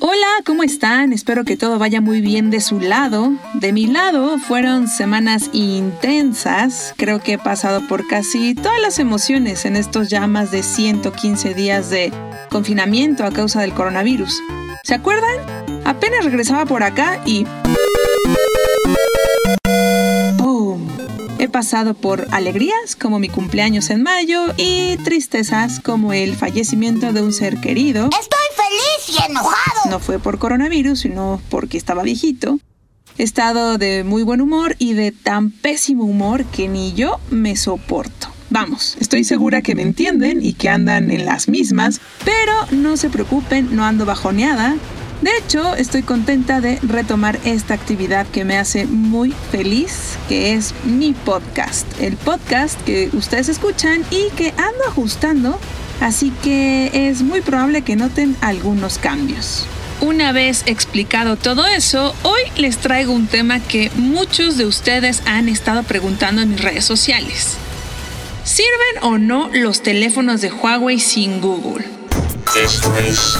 Hola, ¿cómo están? Espero que todo vaya muy bien de su lado. De mi lado fueron semanas intensas. Creo que he pasado por casi todas las emociones en estos ya más de 115 días de confinamiento a causa del coronavirus. ¿Se acuerdan? Apenas regresaba por acá y... ¡Boom! He pasado por alegrías como mi cumpleaños en mayo y tristezas como el fallecimiento de un ser querido. Estoy feliz y enojado. No fue por coronavirus, sino porque estaba viejito. He estado de muy buen humor y de tan pésimo humor que ni yo me soporto. Vamos, estoy segura que me entienden y que andan en las mismas, pero no se preocupen, no ando bajoneada. De hecho, estoy contenta de retomar esta actividad que me hace muy feliz, que es mi podcast. El podcast que ustedes escuchan y que ando ajustando, así que es muy probable que noten algunos cambios. Una vez explicado todo eso, hoy les traigo un tema que muchos de ustedes han estado preguntando en mis redes sociales. ¿Sirven o no los teléfonos de Huawei sin Google? Esto es.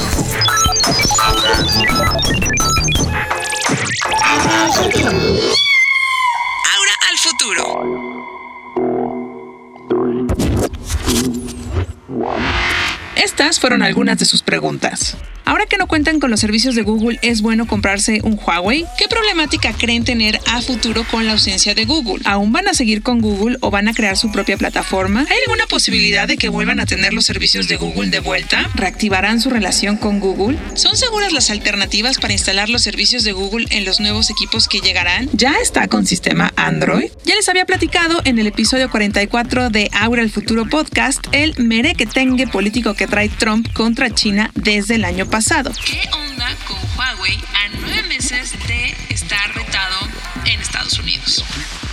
Estas fueron algunas de sus preguntas. Ahora que no cuentan con los servicios de Google, ¿es bueno comprarse un Huawei? ¿Qué problemática creen tener a futuro con la ausencia de Google? ¿Aún van a seguir con Google o van a crear su propia plataforma? ¿Hay alguna posibilidad de que vuelvan a tener los servicios de Google de vuelta? ¿Reactivarán su relación con Google? ¿Son seguras las alternativas para instalar los servicios de Google en los nuevos equipos que llegarán? ¿Ya está con sistema Android? Ya les había platicado en el episodio 44 de Aura el Futuro Podcast el merequetengue político que trae Trump contra China desde el año pasado. ¿Qué onda con Huawei a nueve meses de estar vetado en Estados Unidos?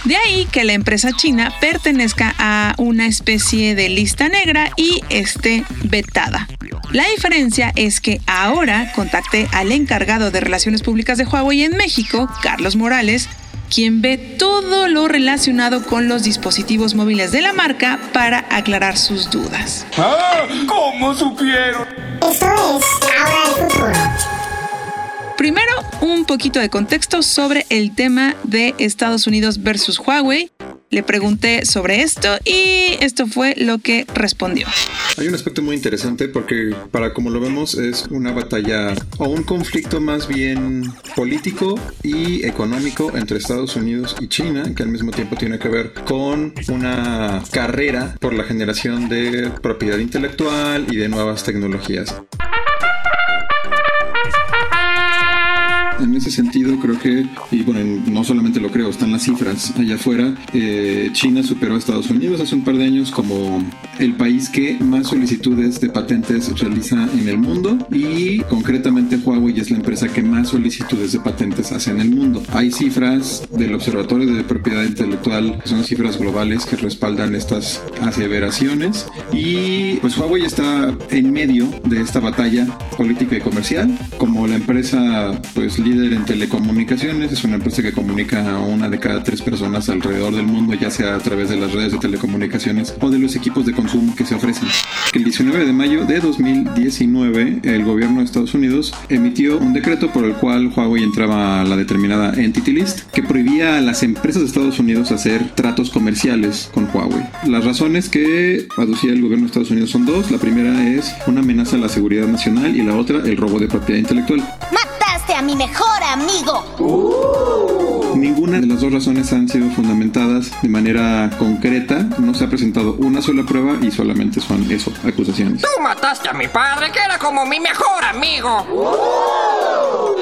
De ahí que la empresa china pertenezca a una especie de lista negra y esté vetada. La diferencia es que ahora contacté al encargado de Relaciones Públicas de Huawei en México, Carlos Morales, quien ve todo lo relacionado con los dispositivos móviles de la marca para aclarar sus dudas. ¡Ah! ¿Cómo supieron? Esto es Ahora el futuro. Primero, un poquito de contexto sobre el tema de Estados Unidos versus Huawei. Le pregunté sobre esto y esto fue lo que respondió. Hay un aspecto muy interesante porque para como lo vemos es una batalla o un conflicto más bien político y económico entre Estados Unidos y China que al mismo tiempo tiene que ver con una carrera por la generación de propiedad intelectual y de nuevas tecnologías. En ese sentido, creo que, y bueno, no solamente lo creo, están las cifras allá afuera. eh, China superó a Estados Unidos hace un par de años como el país que más solicitudes de patentes realiza en el mundo y concretamente Huawei es la empresa que más solicitudes de patentes hace en el mundo. Hay cifras del Observatorio de Propiedad Intelectual, que son cifras globales que respaldan estas aseveraciones y pues Huawei está en medio de esta batalla política y comercial como la empresa pues líder en telecomunicaciones, es una empresa que comunica a una de cada tres personas alrededor del mundo, ya sea a través de las redes de telecomunicaciones o de los equipos de consumo que se ofrecen. El 19 de mayo de 2019, el gobierno de Estados Unidos emitió un decreto por el cual Huawei entraba a la determinada Entity List que prohibía a las empresas de Estados Unidos hacer tratos comerciales con Huawei. Las razones que aducía el gobierno de Estados Unidos son dos. La primera es una amenaza a la seguridad nacional y la otra el robo de propiedad intelectual. Mataste a mi mejor amigo. Ninguna de las dos razones han sido fundamentadas de manera concreta. No se ha presentado una sola prueba y solamente son eso, acusaciones. Tú mataste a mi padre, que era como mi mejor amigo.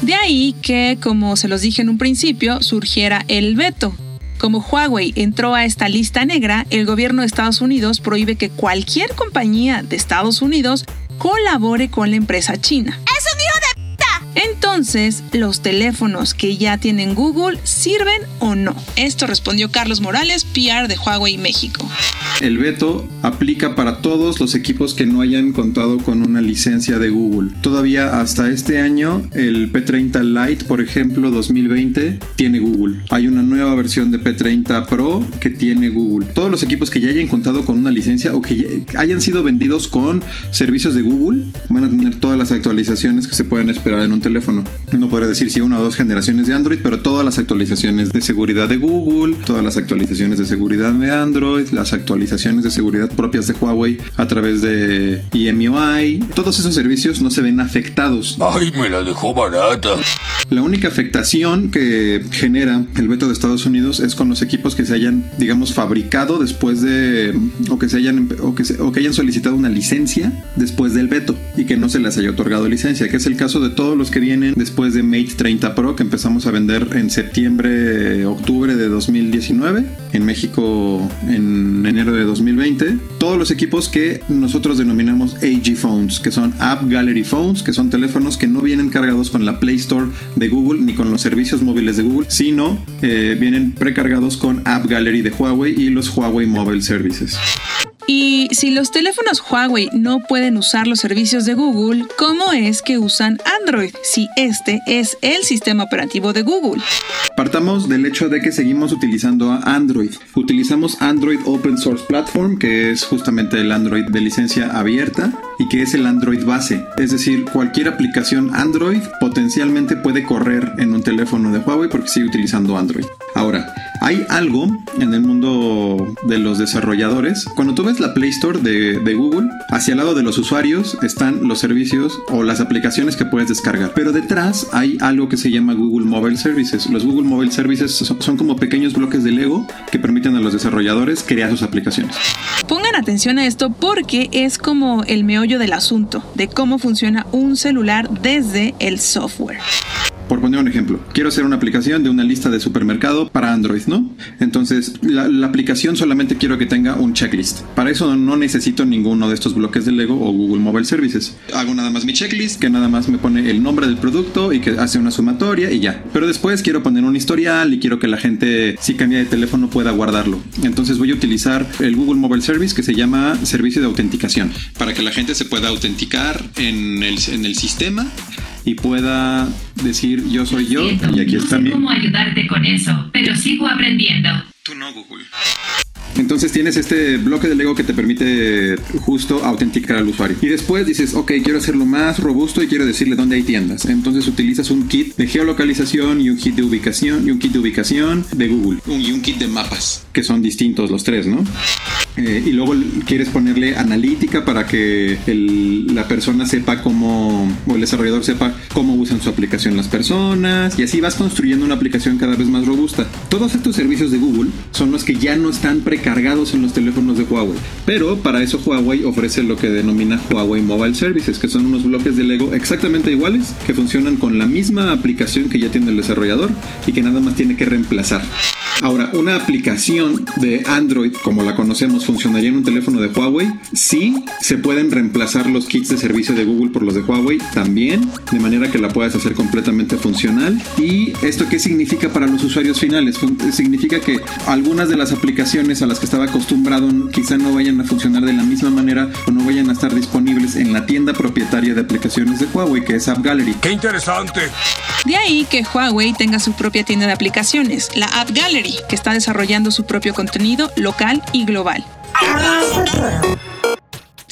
De ahí que, como se los dije en un principio, surgiera el veto. Como Huawei entró a esta lista negra, el gobierno de Estados Unidos prohíbe que cualquier compañía de Estados Unidos colabore con la empresa china. ¡Es Entonces, ¿los teléfonos que ya tienen Google sirven o no? Esto respondió Carlos Morales, PR de Huawei México. El veto aplica para todos los equipos que no hayan contado con una licencia de Google. Todavía hasta este año el P30 Lite, por ejemplo, 2020, tiene Google. Hay una nueva versión de P30 Pro que tiene Google. Todos los equipos que ya hayan contado con una licencia o que hayan sido vendidos con servicios de Google van a tener todas las actualizaciones que se pueden esperar en un teléfono. No podría decir si una o dos generaciones de Android, pero todas las actualizaciones de seguridad de Google, todas las actualizaciones de seguridad de Android, las actualizaciones de seguridad propias de Huawei a través de EMUI, todos esos servicios no se ven afectados. Ay, me la dejó barata. La única afectación que genera el veto de Estados Unidos es con los equipos que se hayan, digamos, fabricado después de o que se hayan o que, se- o que hayan solicitado una licencia después del veto y que no se les haya otorgado licencia, que es el caso de todos los que vienen después de Mate 30 Pro que empezamos a vender en septiembre, octubre de 2019, en México en enero de 2020, todos los equipos que nosotros denominamos AG Phones, que son App Gallery Phones, que son teléfonos que no vienen cargados con la Play Store de Google ni con los servicios móviles de Google, sino eh, vienen precargados con App Gallery de Huawei y los Huawei Mobile Services. Y si los teléfonos Huawei no pueden usar los servicios de Google, ¿cómo es que usan Android si este es el sistema operativo de Google? Partamos del hecho de que seguimos utilizando a Android. Utilizamos Android Open Source Platform, que es justamente el Android de licencia abierta y que es el Android base. Es decir, cualquier aplicación Android potencialmente puede correr en un teléfono de Huawei porque sigue utilizando Android. Ahora, hay algo en el mundo de los desarrolladores. Cuando tú ves la Play Store de, Google, hacia el lado de los usuarios están los servicios o las aplicaciones que puedes descargar. Pero detrás hay algo que se llama Google Mobile Services. Los Google Mobile Services son como pequeños bloques de Lego que permiten a los desarrolladores crear sus aplicaciones. Pongan atención a esto porque es como el meollo del asunto, de cómo funciona un celular desde el software. Por poner un ejemplo, quiero hacer una aplicación de una lista de supermercado para Android, ¿no? Entonces, la, aplicación solamente quiero que tenga un checklist. Para eso no necesito ninguno de estos bloques de Lego o Google Mobile Services. Hago nada más mi checklist, que nada más me pone el nombre del producto y que hace una sumatoria y ya. Pero después quiero poner un historial y quiero que la gente, si cambia de teléfono, pueda guardarlo. Entonces voy a utilizar el Google Mobile Service que se llama servicio de autenticación. Para que la gente se pueda autenticar en el sistema y pueda decir yo soy yo y aquí no está sé mi... cómo ayudarte con eso, pero sigo aprendiendo. Tú no, Google. Entonces tienes este bloque de Lego que te permite justo autenticar al usuario. Y después dices, ok, quiero hacerlo más robusto y quiero decirle dónde hay tiendas. Entonces utilizas un kit de geolocalización y un kit de ubicación y un kit de ubicación de Google. Y un kit de mapas, que son distintos los tres, ¿no? Eh, y luego quieres ponerle analítica para que el- la persona sepa cómo, o el desarrollador sepa cómo usan su aplicación las personas, y así vas construyendo una aplicación cada vez más robusta. Todos estos servicios de Google son los que ya no están precargados en los teléfonos de Huawei, pero para eso Huawei ofrece lo que denomina Huawei Mobile Services, que son unos bloques de Lego exactamente iguales, que funcionan con la misma aplicación que ya tiene el desarrollador y que nada más tiene que reemplazar. Ahora, una aplicación de Android como la conocemos funcionaría en un teléfono de Huawei. Sí, se pueden reemplazar los kits de servicio de Google por los de Huawei también, de manera que la puedas hacer completamente funcional. ¿Y esto qué significa para los usuarios finales? Significa que algunas de las aplicaciones a las que estaba acostumbrado quizá no vayan a funcionar de la misma manera o no vayan a estar disponibles en la tienda propietaria de aplicaciones de Huawei, que es App Gallery. ¡Qué interesante! De ahí que Huawei tenga su propia tienda de aplicaciones, la App Gallery, que está desarrollando su propio contenido local y global.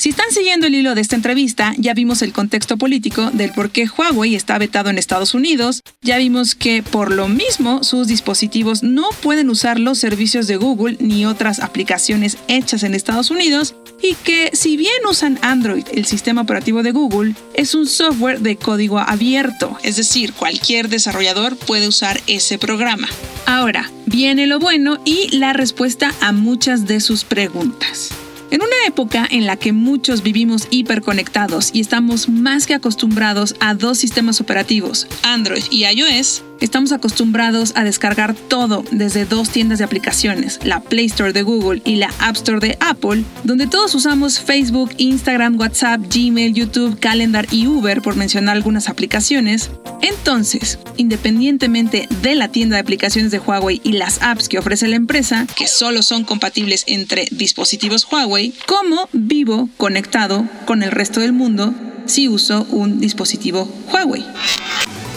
Si están siguiendo el hilo de esta entrevista, ya vimos el contexto político del por qué Huawei está vetado en Estados Unidos, ya vimos que por lo mismo sus dispositivos no pueden usar los servicios de Google ni otras aplicaciones hechas en Estados Unidos, y que si bien usan Android, el sistema operativo de Google, es un software de código abierto, es decir, cualquier desarrollador puede usar ese programa. Ahora, viene lo bueno y la respuesta a muchas de sus preguntas. En una época en la que muchos vivimos hiperconectados y estamos más que acostumbrados a dos sistemas operativos, Android y iOS, Estamos acostumbrados a descargar todo desde dos tiendas de aplicaciones, la Play Store de Google y la App Store de Apple, donde todos usamos Facebook, Instagram, WhatsApp, Gmail, YouTube, Calendar y Uber, por mencionar algunas aplicaciones. Entonces, independientemente de la tienda de aplicaciones de Huawei y las apps que ofrece la empresa, que solo son compatibles entre dispositivos Huawei, ¿cómo vivo conectado con el resto del mundo si uso un dispositivo Huawei?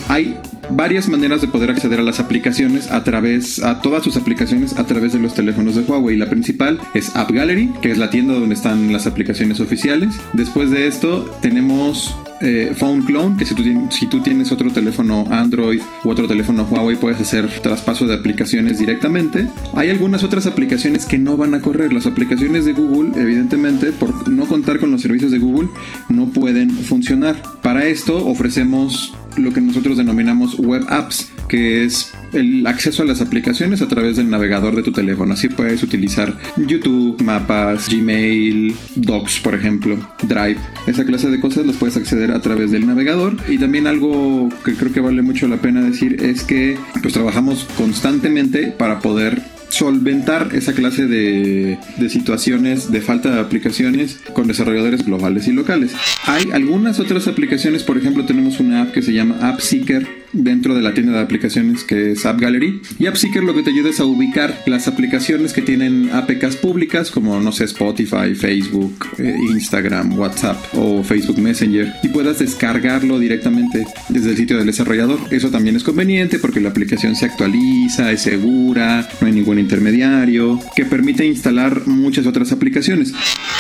Hay varias maneras de poder acceder a las aplicaciones a través, a todas sus aplicaciones a través de los teléfonos de Huawei. La principal es App Gallery, que es la tienda donde están las aplicaciones oficiales. Después de esto tenemos eh, Phone Clone, que si tú, si tú tienes otro teléfono Android u otro teléfono Huawei puedes hacer traspaso de aplicaciones directamente. Hay algunas otras aplicaciones que no van a correr. Las aplicaciones de Google, evidentemente, por no contar con los servicios de Google, no pueden funcionar. Para esto ofrecemos lo que nosotros denominamos web apps, que es el acceso a las aplicaciones a través del navegador de tu teléfono. Así puedes utilizar YouTube, mapas, Gmail, Docs, por ejemplo, Drive. Esa clase de cosas las puedes acceder a través del navegador. Y también algo que creo que vale mucho la pena decir es que pues trabajamos constantemente para poder solventar esa clase de, de, situaciones de falta de aplicaciones con desarrolladores globales y locales. Hay algunas otras aplicaciones, por ejemplo tenemos una app que se llama AppSeeker dentro de la tienda de aplicaciones que es App Gallery. Y AppSeeker lo que te ayuda es a ubicar las aplicaciones que tienen APKs públicas como, no sé, Spotify, Facebook, eh, Instagram, WhatsApp o Facebook Messenger y puedas descargarlo directamente desde el sitio del desarrollador. Eso también es conveniente porque la aplicación se actualiza, es segura, no hay ningún intermediario, que permite instalar muchas otras aplicaciones.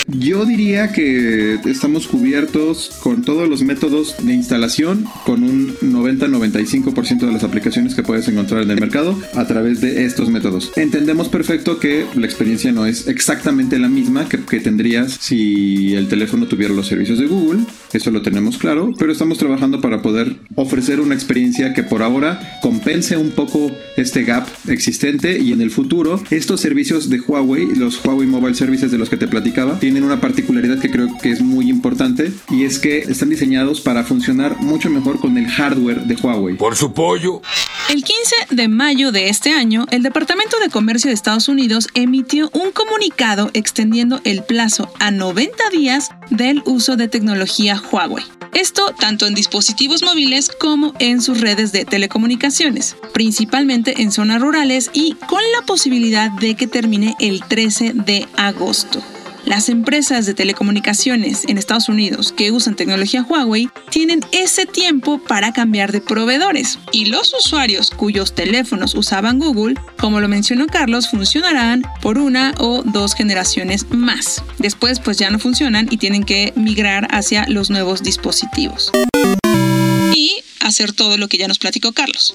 Yo diría que estamos cubiertos con todos los métodos de instalación con un 90-95% de las aplicaciones que puedes encontrar en el mercado a través de estos métodos. Entendemos perfecto que la experiencia no es exactamente la misma que, que tendrías si el teléfono tuviera los servicios de Google, eso lo tenemos claro, pero estamos trabajando para poder ofrecer una experiencia que por ahora compense un poco este gap existente y en el futuro estos servicios de Huawei, los Huawei Mobile Services de los que te platicaba, tienen una particularidad que creo que es muy importante y es que están diseñados para funcionar mucho mejor con el hardware de Huawei. Por su pollo. El 15 de mayo de este año, el Departamento de Comercio de Estados Unidos emitió un comunicado extendiendo el plazo a 90 días del uso de tecnología Huawei. Esto tanto en dispositivos móviles como en sus redes de telecomunicaciones, principalmente en zonas rurales y con la posibilidad de que termine el 13 de agosto. Las empresas de telecomunicaciones en Estados Unidos que usan tecnología Huawei tienen ese tiempo para cambiar de proveedores y los usuarios cuyos teléfonos usaban Google, como lo mencionó Carlos, funcionarán por una o dos generaciones más. Después pues ya no funcionan y tienen que migrar hacia los nuevos dispositivos. Y hacer todo lo que ya nos platicó Carlos.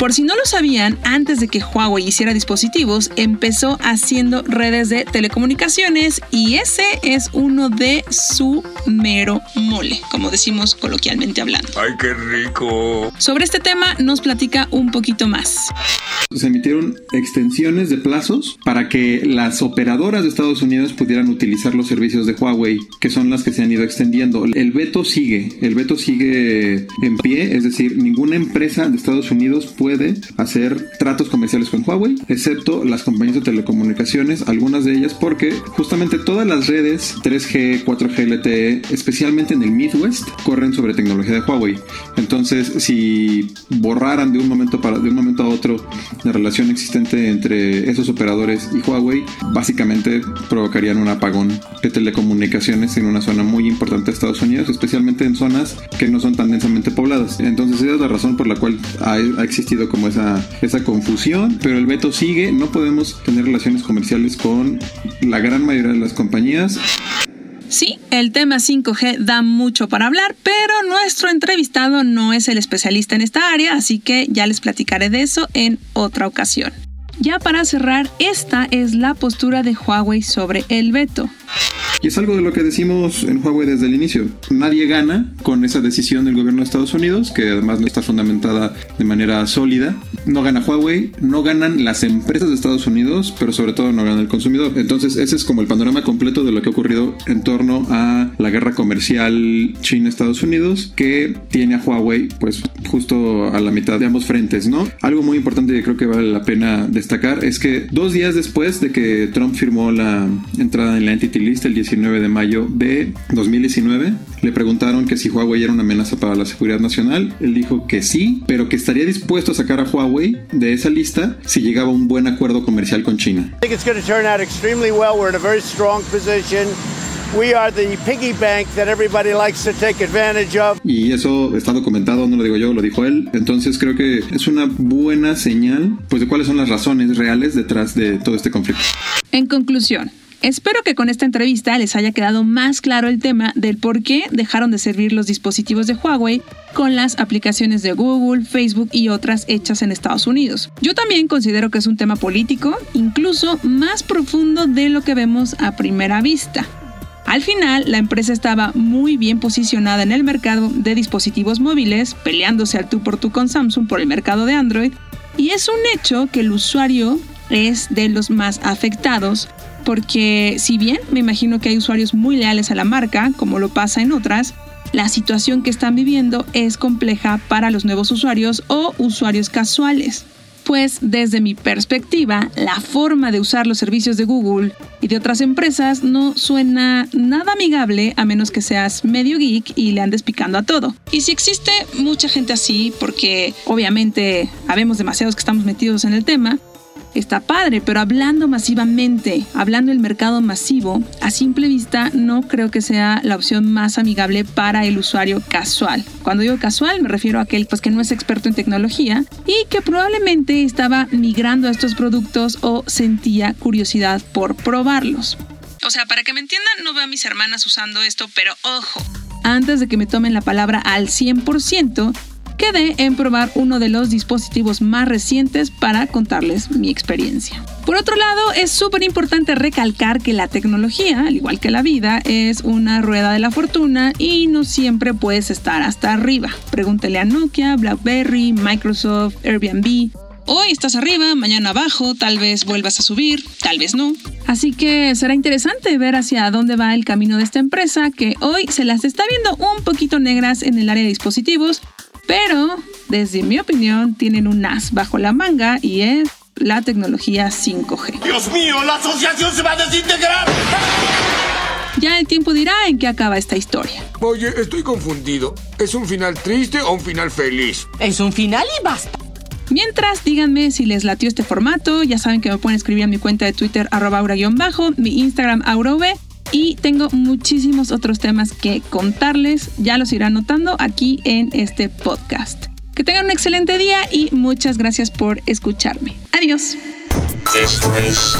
Por si no lo sabían, antes de que Huawei hiciera dispositivos, empezó haciendo redes de telecomunicaciones y ese es uno de su mero mole, como decimos coloquialmente hablando. ¡Ay, qué rico! Sobre este tema nos platica un poquito más. Se emitieron extensiones de plazos para que las operadoras de Estados Unidos pudieran utilizar los servicios de Huawei, que son las que se han ido extendiendo. El veto sigue, el veto sigue en pie, es decir, ninguna empresa de Estados Unidos puede hacer tratos comerciales con Huawei, excepto las compañías de telecomunicaciones, algunas de ellas porque justamente todas las redes 3G, 4G LTE, especialmente en el Midwest, corren sobre tecnología de Huawei. Entonces, si borraran de un momento para de un momento a otro la relación existente entre esos operadores y Huawei, básicamente provocarían un apagón de telecomunicaciones en una zona muy importante de Estados Unidos, especialmente en zonas que no son tan densamente pobladas. Entonces, esa es la razón por la cual ha, ha existido como esa, esa confusión, pero el veto sigue, no podemos tener relaciones comerciales con la gran mayoría de las compañías. Sí, el tema 5G da mucho para hablar, pero nuestro entrevistado no es el especialista en esta área, así que ya les platicaré de eso en otra ocasión. Ya para cerrar, esta es la postura de Huawei sobre el veto. Y es algo de lo que decimos en Huawei desde el inicio. Nadie gana con esa decisión del gobierno de Estados Unidos, que además no está fundamentada de manera sólida. No gana Huawei, no ganan las empresas de Estados Unidos, pero sobre todo no gana el consumidor. Entonces ese es como el panorama completo de lo que ha ocurrido en torno a la guerra comercial China-Estados Unidos, que tiene a Huawei pues justo a la mitad de ambos frentes, ¿no? Algo muy importante que creo que vale la pena destacar es que dos días después de que Trump firmó la entrada en la Entity List, el 19 de mayo de 2019. Le preguntaron que si Huawei era una amenaza para la seguridad nacional. Él dijo que sí, pero que estaría dispuesto a sacar a Huawei de esa lista si llegaba a un buen acuerdo comercial con China. Y eso está documentado, no lo digo yo, lo dijo él. Entonces creo que es una buena señal pues de cuáles son las razones reales detrás de todo este conflicto. En conclusión, Espero que con esta entrevista les haya quedado más claro el tema del por qué dejaron de servir los dispositivos de Huawei con las aplicaciones de Google, Facebook y otras hechas en Estados Unidos. Yo también considero que es un tema político, incluso más profundo de lo que vemos a primera vista. Al final, la empresa estaba muy bien posicionada en el mercado de dispositivos móviles, peleándose al tú por tú con Samsung por el mercado de Android, y es un hecho que el usuario es de los más afectados porque si bien me imagino que hay usuarios muy leales a la marca, como lo pasa en otras, la situación que están viviendo es compleja para los nuevos usuarios o usuarios casuales. Pues desde mi perspectiva, la forma de usar los servicios de Google y de otras empresas no suena nada amigable a menos que seas medio geek y le andes picando a todo. Y si existe mucha gente así, porque obviamente habemos demasiados que estamos metidos en el tema, está padre, pero hablando masivamente, hablando del mercado masivo, a simple vista no creo que sea la opción más amigable para el usuario casual. Cuando digo casual me refiero a aquel pues, que no es experto en tecnología y que probablemente estaba migrando a estos productos o sentía curiosidad por probarlos. O sea, para que me entiendan, no veo a mis hermanas usando esto, pero ojo. Antes de que me tomen la palabra al 100%, quedé en probar uno de los dispositivos más recientes para contarles mi experiencia. Por otro lado, es súper importante recalcar que la tecnología, al igual que la vida, es una rueda de la fortuna y no siempre puedes estar hasta arriba. Pregúntele a Nokia, BlackBerry, Microsoft, Airbnb. Hoy estás arriba, mañana abajo, tal vez vuelvas a subir, tal vez no. Así que será interesante ver hacia dónde va el camino de esta empresa que hoy se las está viendo un poquito negras en el área de dispositivos, pero, desde mi opinión, tienen un as bajo la manga y es la tecnología 5G. ¡Dios mío, la asociación se va a desintegrar! Ya el tiempo dirá en qué acaba esta historia. Oye, estoy confundido. ¿Es un final triste o un final feliz? Es un final y basta. Mientras, díganme si les latió este formato. Ya saben que me pueden escribir a mi cuenta de Twitter, arroba aura-bajo, mi Instagram, aurov y tengo muchísimos otros temas que contarles, ya los irán notando aquí en este podcast. Que tengan un excelente día y muchas gracias por escucharme. Adiós. Esto es